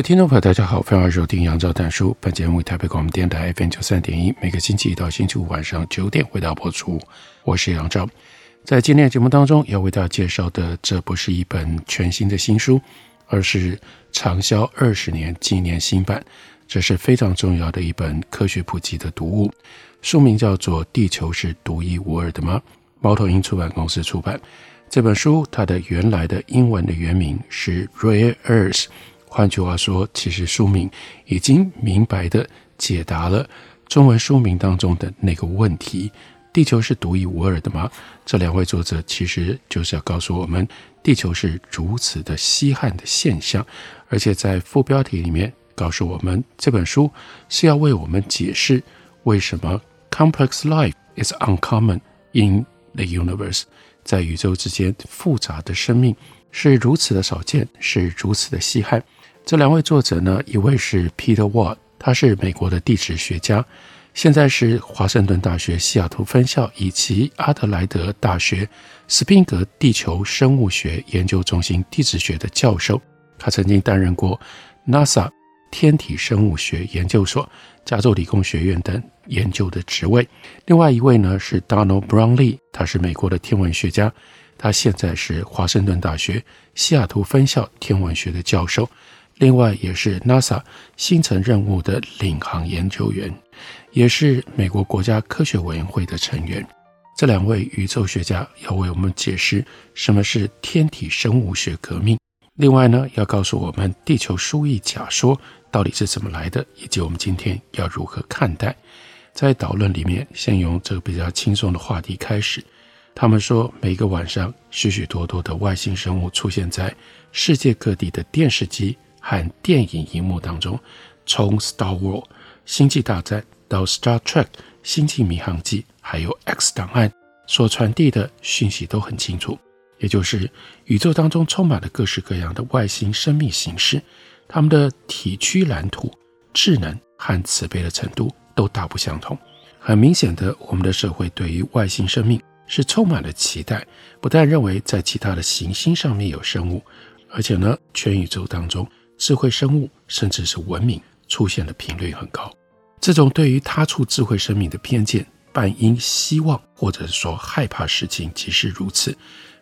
位听众朋友，大家好，欢迎收听杨照谈书。本节目为台北广播电台 FM 九三点一，每个星期一到星期五晚上九点回到播出。我是杨照，在今天的节目当中要为大家介绍的，这不是一本全新的新书，而是畅销二十年纪念新版。这是非常重要的一本科学普及的读物，书名叫做《地球是独一无二的吗》，猫头鹰出版公司出版。这本书它的原来的英文的原名是《Rare Earth》。换句话说，其实书名已经明白地解答了中文书名当中的那个问题：地球是独一无二的吗？这两位作者其实就是要告诉我们，地球是如此的稀罕的现象，而且在副标题里面告诉我们，这本书是要为我们解释为什么 complex life is uncommon in the universe，在宇宙之间复杂的生命是如此的少见，是如此的稀罕。这两位作者呢，一位是 Peter Ward，他是美国的地质学家，现在是华盛顿大学西雅图分校以及阿德莱德大学斯宾格地球生物学研究中心地质学的教授。他曾经担任过 NASA 天体生物学研究所、加州理工学院等研究的职位。另外一位呢是 Donald Brownlee，他是美国的天文学家，他现在是华盛顿大学西雅图分校天文学的教授。另外，也是 NASA 星辰任务的领航研究员，也是美国国家科学委员会的成员。这两位宇宙学家要为我们解释什么是天体生物学革命。另外呢，要告诉我们地球疏翼假说到底是怎么来的，以及我们今天要如何看待。在导论里面，先用这个比较轻松的话题开始。他们说，每个晚上，许许多多的外星生物出现在世界各地的电视机。和电影荧幕当中，从《Star Wars》星际大战到《Star Trek》星际迷航记，还有《X 档案》所传递的讯息都很清楚，也就是宇宙当中充满了各式各样的外星生命形式，他们的体躯蓝图、智能和慈悲的程度都大不相同。很明显的，我们的社会对于外星生命是充满了期待，不但认为在其他的行星上面有生物，而且呢，全宇宙当中。智慧生物甚至是文明出现的频率很高，这种对于他处智慧生命的偏见，半因希望或者说害怕事情即是如此。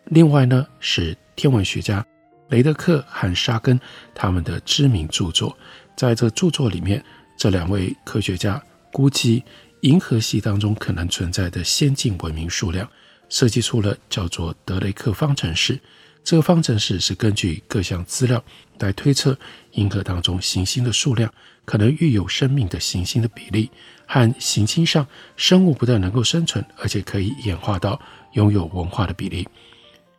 另外呢，是天文学家雷德克和沙根他们的知名著作，在这著作里面，这两位科学家估计银河系当中可能存在的先进文明数量，设计出了叫做德雷克方程式。这个方程式是根据各项资料来推测银河当中行星的数量、可能育有生命的行星的比例和行星上生物不但能够生存，而且可以演化到拥有文化的比例。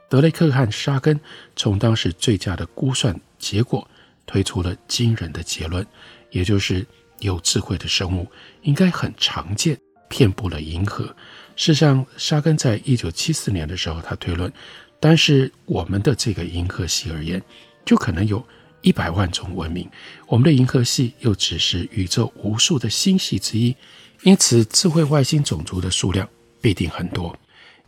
德雷克和沙根从当时最佳的估算结果推出了惊人的结论，也就是有智慧的生物应该很常见，遍布了银河。事实上，沙根在一九七四年的时候，他推论。但是我们的这个银河系而言，就可能有一百万种文明。我们的银河系又只是宇宙无数的星系之一，因此智慧外星种族的数量必定很多。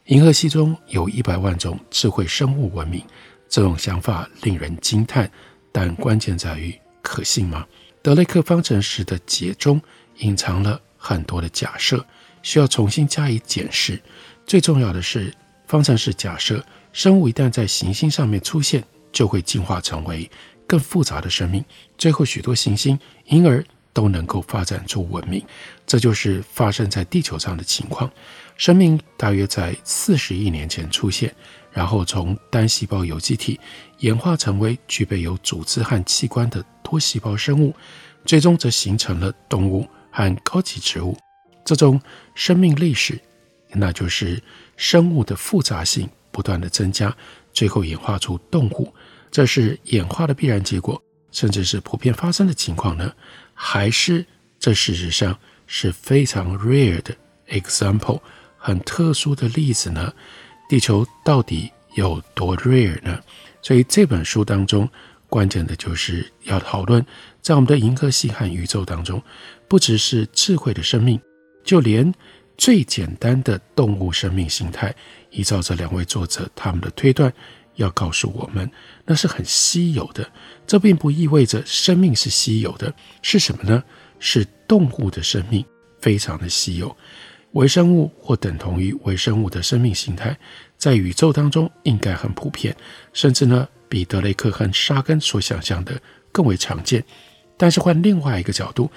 银河系中有一百万种智慧生物文明，这种想法令人惊叹。但关键在于可信吗？德雷克方程式的解中隐藏了很多的假设，需要重新加以检视。最重要的是，方程式假设。生物一旦在行星上面出现，就会进化成为更复杂的生命，最后许多行星因而都能够发展出文明。这就是发生在地球上的情况。生命大约在四十亿年前出现，然后从单细胞有机体演化成为具备有组织和器官的多细胞生物，最终则形成了动物和高级植物。这种生命历史，那就是生物的复杂性。不断的增加，最后演化出动物，这是演化的必然结果，甚至是普遍发生的情况呢？还是这事实上是非常 rare 的 example，很特殊的例子呢？地球到底有多 rare 呢？所以这本书当中，关键的就是要讨论，在我们的银河系和宇宙当中，不只是智慧的生命，就连最简单的动物生命形态，依照这两位作者他们的推断，要告诉我们，那是很稀有的。这并不意味着生命是稀有的，是什么呢？是动物的生命非常的稀有。微生物或等同于微生物的生命形态，在宇宙当中应该很普遍，甚至呢，比德雷克和沙根所想象的更为常见。但是换另外一个角度，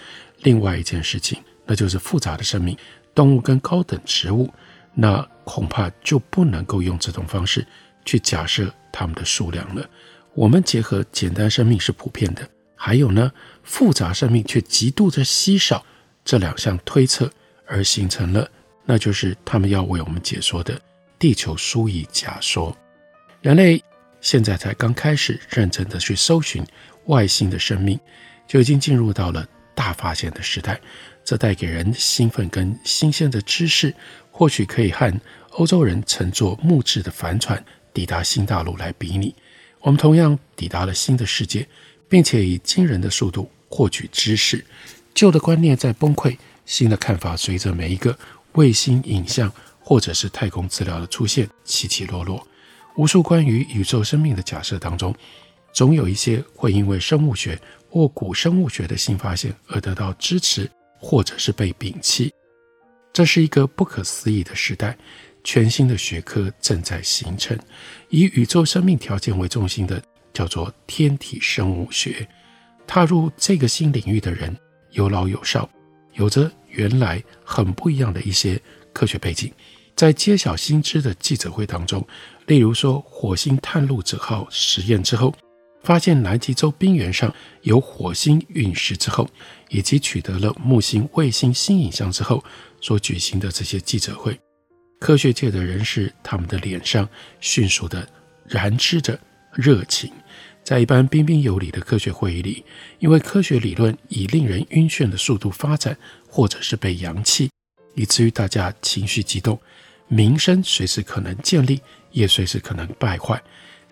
另外一件事情，那就是复杂的生命，动物跟高等植物，那恐怕就不能够用这种方式去假设它们的数量了。我们结合简单生命是普遍的，还有呢，复杂生命却极度的稀少，这两项推测。而形成了，那就是他们要为我们解说的地球疏异假说。人类现在才刚开始认真的去搜寻外星的生命，就已经进入到了大发现的时代。这带给人兴奋跟新鲜的知识，或许可以和欧洲人乘坐木质的帆船抵达新大陆来比拟。我们同样抵达了新的世界，并且以惊人的速度获取知识。旧的观念在崩溃。新的看法随着每一个卫星影像或者是太空资料的出现起起落落。无数关于宇宙生命的假设当中，总有一些会因为生物学或古生物学的新发现而得到支持，或者是被摒弃。这是一个不可思议的时代，全新的学科正在形成。以宇宙生命条件为中心的叫做天体生物学。踏入这个新领域的人有老有少。有着原来很不一样的一些科学背景，在揭晓新知的记者会当中，例如说火星探路者号实验之后，发现南极洲冰原上有火星陨石之后，以及取得了木星卫星新影像之后所举行的这些记者会，科学界的人士他们的脸上迅速的燃炽着热情。在一般彬彬有礼的科学会议里，因为科学理论以令人晕眩的速度发展，或者是被扬弃，以至于大家情绪激动，名声随时可能建立，也随时可能败坏。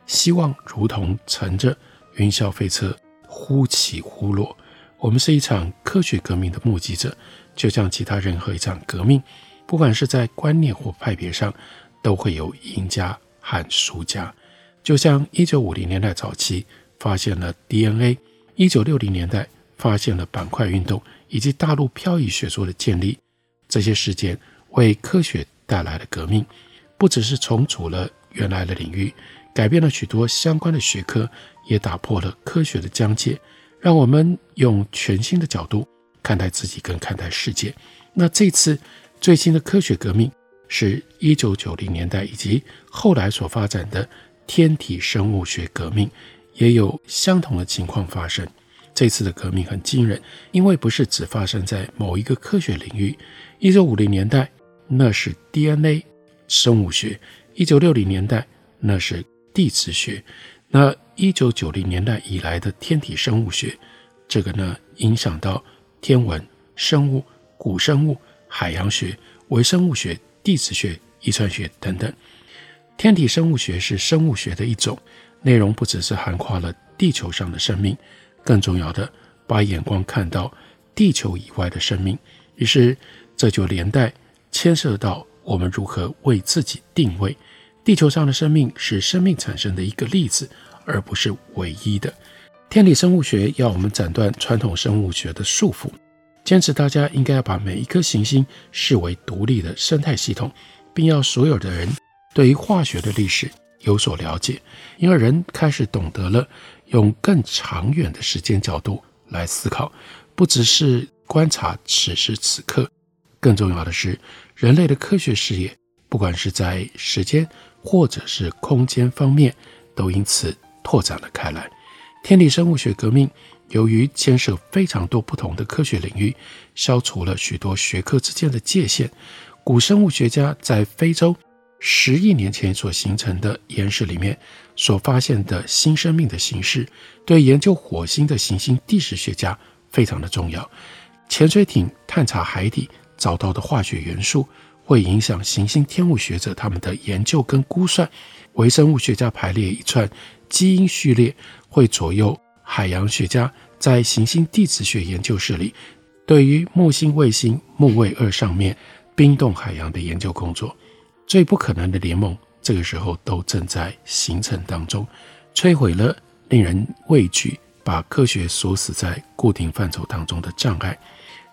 希望如同乘着云霄飞车忽起忽落。我们是一场科学革命的目击者，就像其他任何一场革命，不管是在观念或派别上，都会有赢家和输家。就像一九五零年代早期发现了 DNA，一九六零年代发现了板块运动以及大陆漂移学说的建立，这些事件为科学带来了革命，不只是重组了原来的领域，改变了许多相关的学科，也打破了科学的疆界，让我们用全新的角度看待自己跟看待世界。那这次最新的科学革命是一九九零年代以及后来所发展的。天体生物学革命也有相同的情况发生。这次的革命很惊人，因为不是只发生在某一个科学领域。一九五零年代，那是 DNA 生物学；一九六零年代，那是地质学。那一九九零年代以来的天体生物学，这个呢，影响到天文、生物、古生物、海洋学、微生物学、地质学、遗传学等等。天体生物学是生物学的一种，内容不只是涵括了地球上的生命，更重要的把眼光看到地球以外的生命。于是这就连带牵涉到我们如何为自己定位。地球上的生命是生命产生的一个例子，而不是唯一的。天体生物学要我们斩断传统生物学的束缚，坚持大家应该要把每一颗行星视为独立的生态系统，并要所有的人。对于化学的历史有所了解，因而人开始懂得了用更长远的时间角度来思考，不只是观察此时此刻，更重要的是人类的科学事业，不管是在时间或者是空间方面，都因此拓展了开来。天体生物学革命由于牵涉非常多不同的科学领域，消除了许多学科之间的界限。古生物学家在非洲。十亿年前所形成的岩石里面所发现的新生命的形式，对研究火星的行星地质学家非常的重要。潜水艇探查海底找到的化学元素，会影响行星天文学者他们的研究跟估算。微生物学家排列一串基因序列，会左右海洋学家在行星地质学研究室里对于木星卫星木卫二上面冰冻海洋的研究工作。最不可能的联盟，这个时候都正在形成当中，摧毁了令人畏惧、把科学锁死在固定范畴当中的障碍。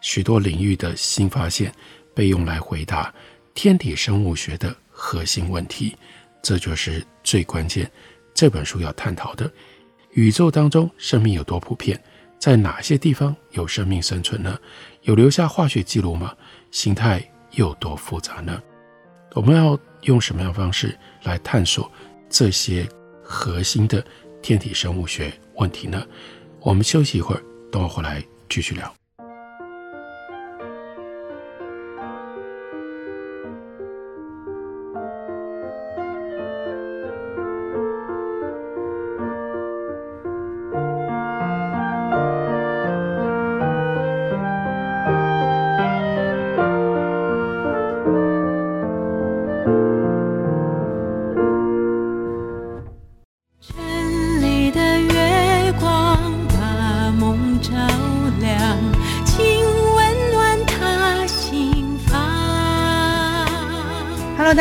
许多领域的新发现被用来回答天体生物学的核心问题，这就是最关键。这本书要探讨的：宇宙当中生命有多普遍？在哪些地方有生命生存呢？有留下化学记录吗？形态又有多复杂呢？我们要用什么样的方式来探索这些核心的天体生物学问题呢？我们休息一会儿，等我回来继续聊。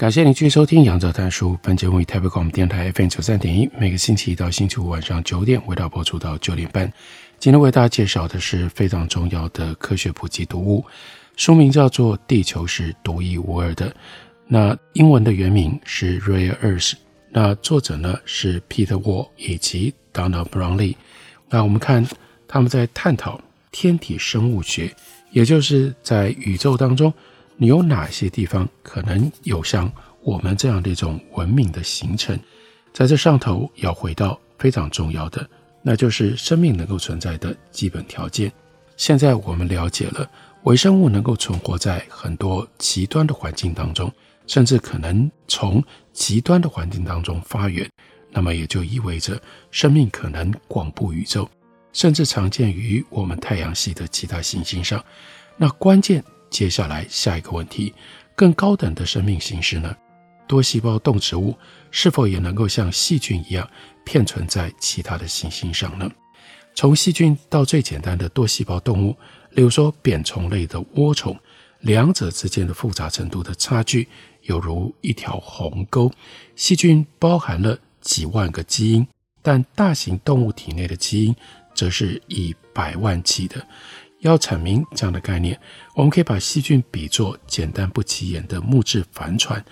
感谢您继续收听《杨照谈书》。本节目以台北广播电台 FM 九三点一，每个星期一到星期五晚上九点为大家播出到九点半。今天为大家介绍的是非常重要的科学普及读物，书名叫做《地球是独一无二的》。那英文的原名是《Rare Earth》。那作者呢是 Peter Wall 以及 Donald Brownlee。那我们看他们在探讨天体生物学，也就是在宇宙当中。你有哪些地方可能有像我们这样的一种文明的形成？在这上头要回到非常重要的，那就是生命能够存在的基本条件。现在我们了解了微生物能够存活在很多极端的环境当中，甚至可能从极端的环境当中发源，那么也就意味着生命可能广布宇宙，甚至常见于我们太阳系的其他行星上。那关键。接下来下一个问题，更高等的生命形式呢？多细胞动植物是否也能够像细菌一样片存在其他的行星上呢？从细菌到最简单的多细胞动物，例如说扁虫类的涡虫，两者之间的复杂程度的差距犹如一条鸿沟。细菌包含了几万个基因，但大型动物体内的基因则是以百万计的。要阐明这样的概念，我们可以把细菌比作简单不起眼的木质帆船。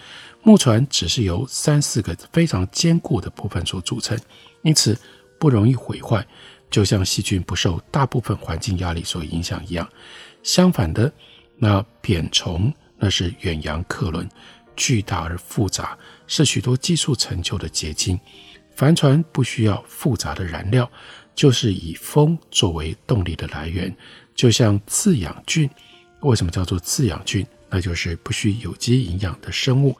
木船只是由三四个非常坚固的部分所组成，因此不容易毁坏，就像细菌不受大部分环境压力所影响一样。相反的，那扁虫那是远洋客轮，巨大而复杂，是许多技术成就的结晶。帆船不需要复杂的燃料。就是以风作为动力的来源，就像自养菌。为什么叫做自养菌？那就是不需有机营养的生物，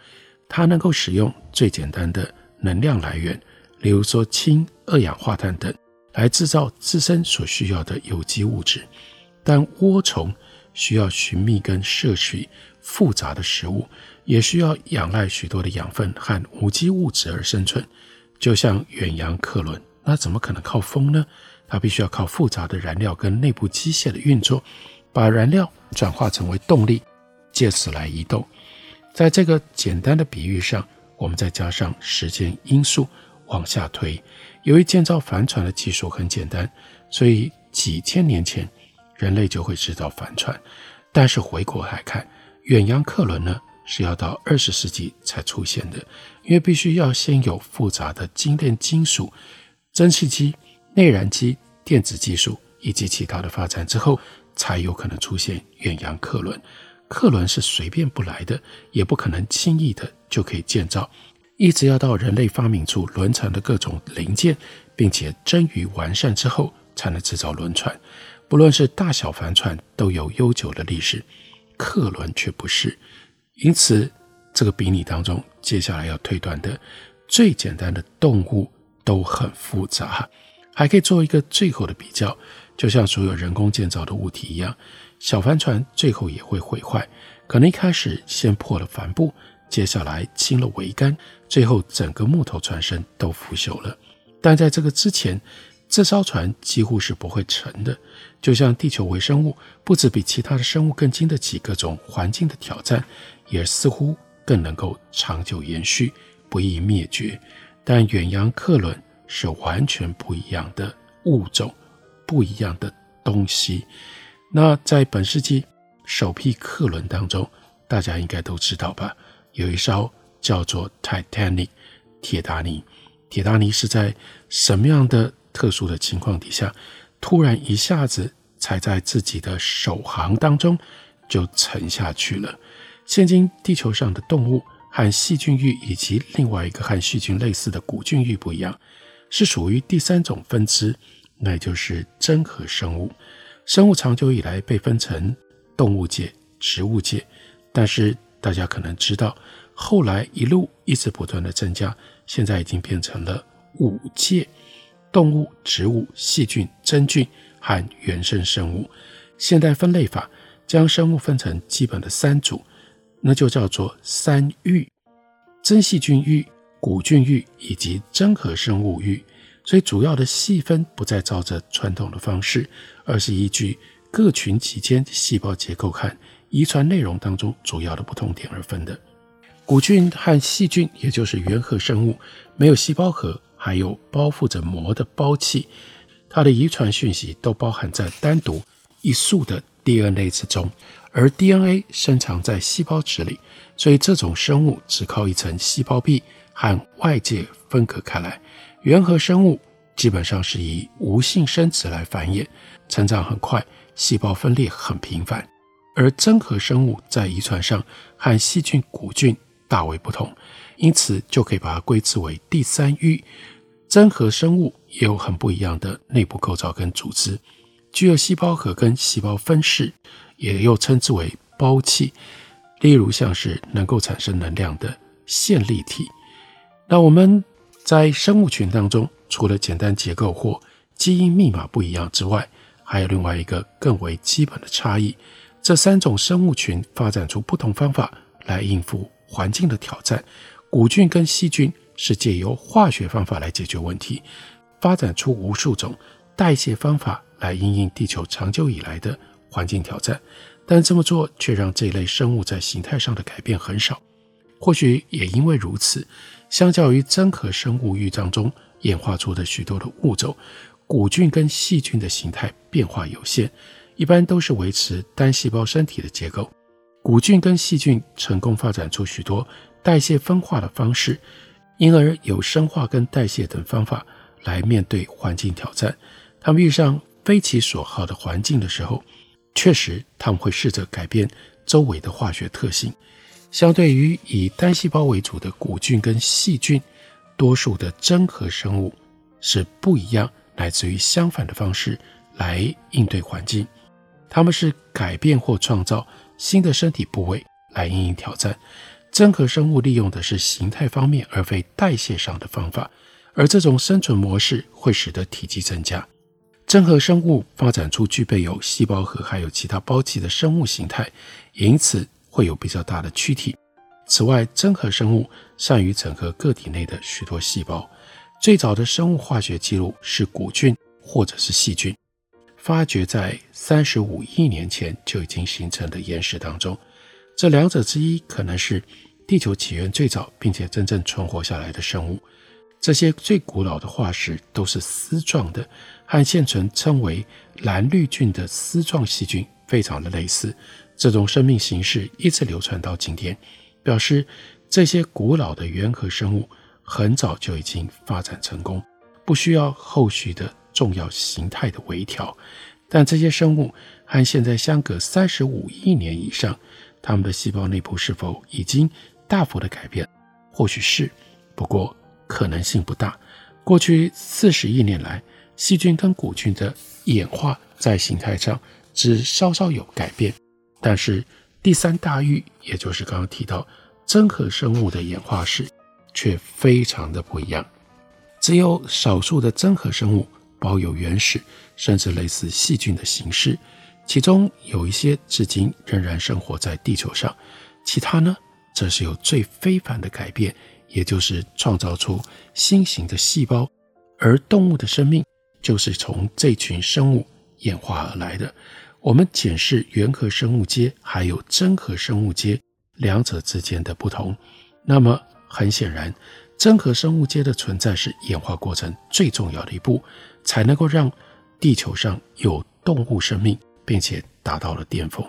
它能够使用最简单的能量来源，例如说氢、二氧化碳等，来制造自身所需要的有机物质。但涡虫需要寻觅跟摄取复杂的食物，也需要仰赖许多的养分和无机物质而生存。就像远洋客轮，那怎么可能靠风呢？它必须要靠复杂的燃料跟内部机械的运作，把燃料转化成为动力，借此来移动。在这个简单的比喻上，我们再加上时间因素往下推。由于建造帆船的技术很简单，所以几千年前人类就会制造帆船。但是回过来看，远洋客轮呢，是要到二十世纪才出现的，因为必须要先有复杂的精炼金属、蒸汽机、内燃机、电子技术以及其他的发展之后，才有可能出现远洋客轮。客轮是随便不来的，也不可能轻易的就可以建造，一直要到人类发明出轮船的各种零件，并且臻于完善之后，才能制造轮船。不论是大小帆船，都有悠久的历史，客轮却不是。因此，这个比拟当中，接下来要推断的最简单的动物都很复杂，还可以做一个最后的比较，就像所有人工建造的物体一样，小帆船最后也会毁坏，可能一开始先破了帆布，接下来清了桅杆，最后整个木头船身都腐朽了。但在这个之前，这艘船几乎是不会沉的，就像地球微生物不止比其他的生物更经得起各种环境的挑战。也似乎更能够长久延续，不易灭绝。但远洋客轮是完全不一样的物种，不一样的东西。那在本世纪首批客轮当中，大家应该都知道吧？有一艘叫做 Titanic 铁达尼。铁达尼是在什么样的特殊的情况底下，突然一下子踩在自己的首航当中就沉下去了？现今地球上的动物和细菌域以及另外一个和细菌类似的古菌域不一样，是属于第三种分支，那就是真核生物。生物长久以来被分成动物界、植物界，但是大家可能知道，后来一路一直不断的增加，现在已经变成了五界：动物、植物、细菌、真菌和原生生物。现代分类法将生物分成基本的三组。那就叫做三域：真细菌域、古菌域以及真核生物域。所以主要的细分不再照着传统的方式，而是依据各群体间细胞结构和遗传内容当中主要的不同点而分的。古菌和细菌，也就是原核生物，没有细胞核，还有包覆着膜的胞器，它的遗传讯息都包含在单独一束的 DNA 之中。而 DNA 深藏在细胞质里，所以这种生物只靠一层细胞壁和外界分隔开来。原核生物基本上是以无性生殖来繁衍，成长很快，细胞分裂很频繁。而真核生物在遗传上和细菌、古菌大为不同，因此就可以把它归之为第三域。真核生物也有很不一样的内部构造跟组织，具有细胞核跟细胞分式。也又称之为胞器，例如像是能够产生能量的线粒体。那我们在生物群当中，除了简单结构或基因密码不一样之外，还有另外一个更为基本的差异。这三种生物群发展出不同方法来应付环境的挑战。古菌跟细菌是借由化学方法来解决问题，发展出无数种代谢方法来应应地球长久以来的。环境挑战，但这么做却让这类生物在形态上的改变很少。或许也因为如此，相较于真核生物域当中演化出的许多的物种，古菌跟细菌的形态变化有限，一般都是维持单细胞身体的结构。古菌跟细菌成功发展出许多代谢分化的方式，因而有生化跟代谢等方法来面对环境挑战。他们遇上非其所好的环境的时候，确实，他们会试着改变周围的化学特性。相对于以单细胞为主的古菌跟细菌，多数的真核生物是不一样，来自于相反的方式来应对环境。它们是改变或创造新的身体部位来应应挑战。真核生物利用的是形态方面而非代谢上的方法，而这种生存模式会使得体积增加。真核生物发展出具备有细胞核还有其他胞器的生物形态，因此会有比较大的躯体。此外，真核生物善于整合个体内的许多细胞。最早的生物化学记录是古菌或者是细菌，发掘在三十五亿年前就已经形成的岩石当中。这两者之一可能是地球起源最早并且真正存活下来的生物。这些最古老的化石都是丝状的，和现存称为蓝绿菌的丝状细菌非常的类似。这种生命形式一直流传到今天。表示这些古老的原核生物很早就已经发展成功，不需要后续的重要形态的微调。但这些生物和现在相隔三十五亿年以上，它们的细胞内部是否已经大幅的改变？或许是，不过可能性不大。过去四十亿年来，细菌跟古菌的演化在形态上只稍稍有改变，但是。第三大域，也就是刚刚提到真核生物的演化史，却非常的不一样。只有少数的真核生物保有原始甚至类似细菌的形式，其中有一些至今仍然生活在地球上，其他呢，则是有最非凡的改变，也就是创造出新型的细胞，而动物的生命就是从这群生物演化而来的。我们检视原核生物阶还有真核生物阶两者之间的不同，那么很显然，真核生物阶的存在是演化过程最重要的一步，才能够让地球上有动物生命，并且达到了巅峰。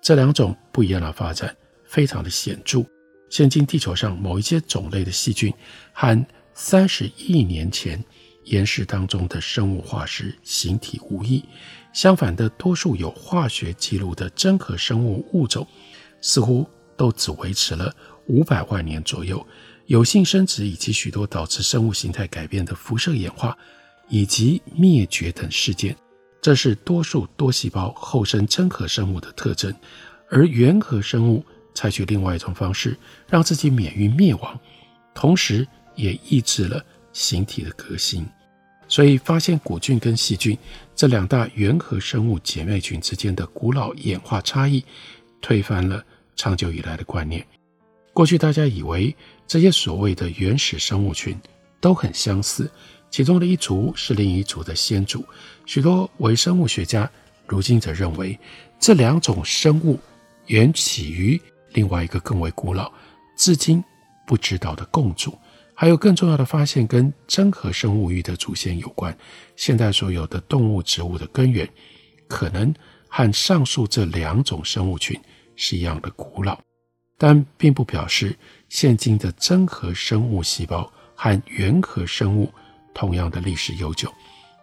这两种不一样的发展非常的显著。现今地球上某一些种类的细菌和三十亿年前岩石当中的生物化石形体无异。相反的，多数有化学记录的真核生物物种，似乎都只维持了五百万年左右。有性生殖以及许多导致生物形态改变的辐射演化以及灭绝等事件，这是多数多细胞后生真核生物的特征。而原核生物采取另外一种方式，让自己免于灭亡，同时也抑制了形体的革新。所以，发现古菌跟细菌这两大原核生物姐妹群之间的古老演化差异，推翻了长久以来的观念。过去大家以为这些所谓的原始生物群都很相似，其中的一族是另一族的先祖。许多微生物学家如今则认为，这两种生物源起于另外一个更为古老、至今不知道的共祖。还有更重要的发现，跟真核生物域的祖先有关。现代所有的动物、植物的根源，可能和上述这两种生物群是一样的古老，但并不表示现今的真核生物细胞和原核生物同样的历史悠久。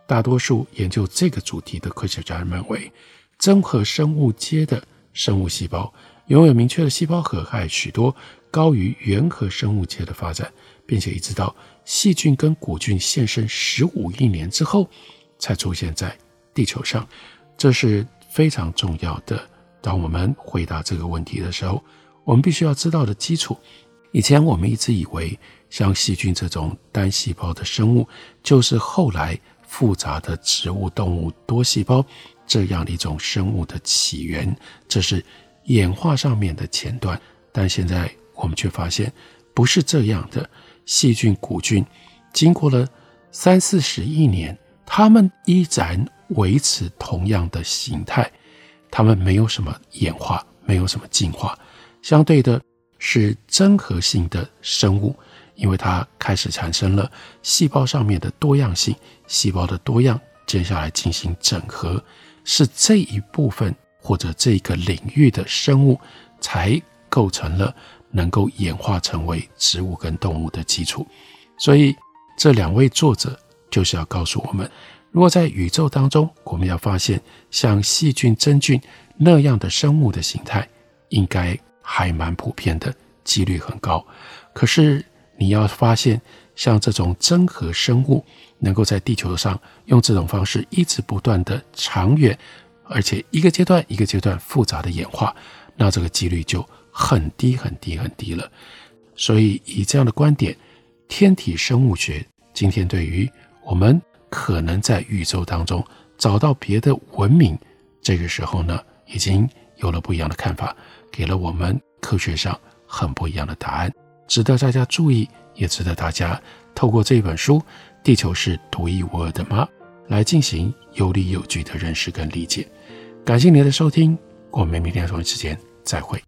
大多数研究这个主题的科学家认为，真核生物阶的生物细胞拥有明确的细胞核，还许多高于原核生物界的发展。并且一直到细菌跟古菌现身十五亿年之后，才出现在地球上，这是非常重要的。当我们回答这个问题的时候，我们必须要知道的基础。以前我们一直以为，像细菌这种单细胞的生物，就是后来复杂的植物、动物多细胞这样的一种生物的起源，这是演化上面的前段。但现在我们却发现，不是这样的。细菌、古菌经过了三四十亿年，它们依然维持同样的形态，它们没有什么演化，没有什么进化。相对的是真核性的生物，因为它开始产生了细胞上面的多样性，细胞的多样，接下来进行整合，是这一部分或者这个领域的生物才构成了。能够演化成为植物跟动物的基础，所以这两位作者就是要告诉我们：如果在宇宙当中，我们要发现像细菌、真菌那样的生物的形态，应该还蛮普遍的，几率很高。可是你要发现像这种真核生物能够在地球上用这种方式一直不断的长远，而且一个阶段一个阶段复杂的演化，那这个几率就很低很低很低了。所以以这样的观点，天体生物学今天对于我们可能在宇宙当中找到别的文明，这个时候呢，已经有了不一样的看法，给了我们科学上很不一样的答案，值得大家注意，也值得大家透过这本书《地球是独一无二的吗》来进行有理有据的认识跟理解。感谢您的收听，我们明天同一时间再会。